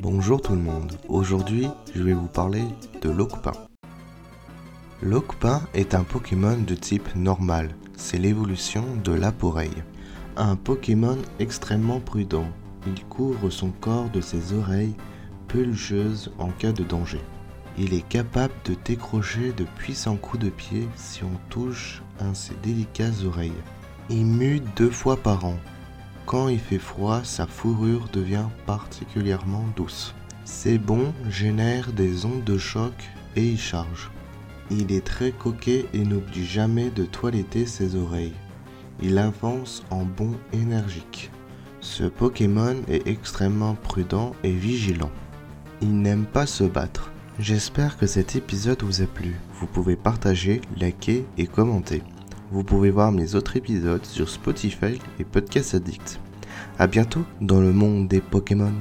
Bonjour tout le monde, aujourd'hui je vais vous parler de Lokpin. Lokpin est un Pokémon de type normal, c'est l'évolution de l'Aporeille. Un Pokémon extrêmement prudent, il couvre son corps de ses oreilles pelucheuses en cas de danger. Il est capable de décrocher de puissants coups de pied si on touche à ses délicates oreilles. Il mue deux fois par an, quand il fait froid, sa fourrure devient particulièrement douce. Ses bonds génèrent des ondes de choc et y charge. Il est très coquet et n'oublie jamais de toiletter ses oreilles. Il avance en bond énergique. Ce Pokémon est extrêmement prudent et vigilant. Il n'aime pas se battre. J'espère que cet épisode vous a plu. Vous pouvez partager, liker et commenter. Vous pouvez voir mes autres épisodes sur Spotify et Podcast Addict. A bientôt dans le monde des Pokémon.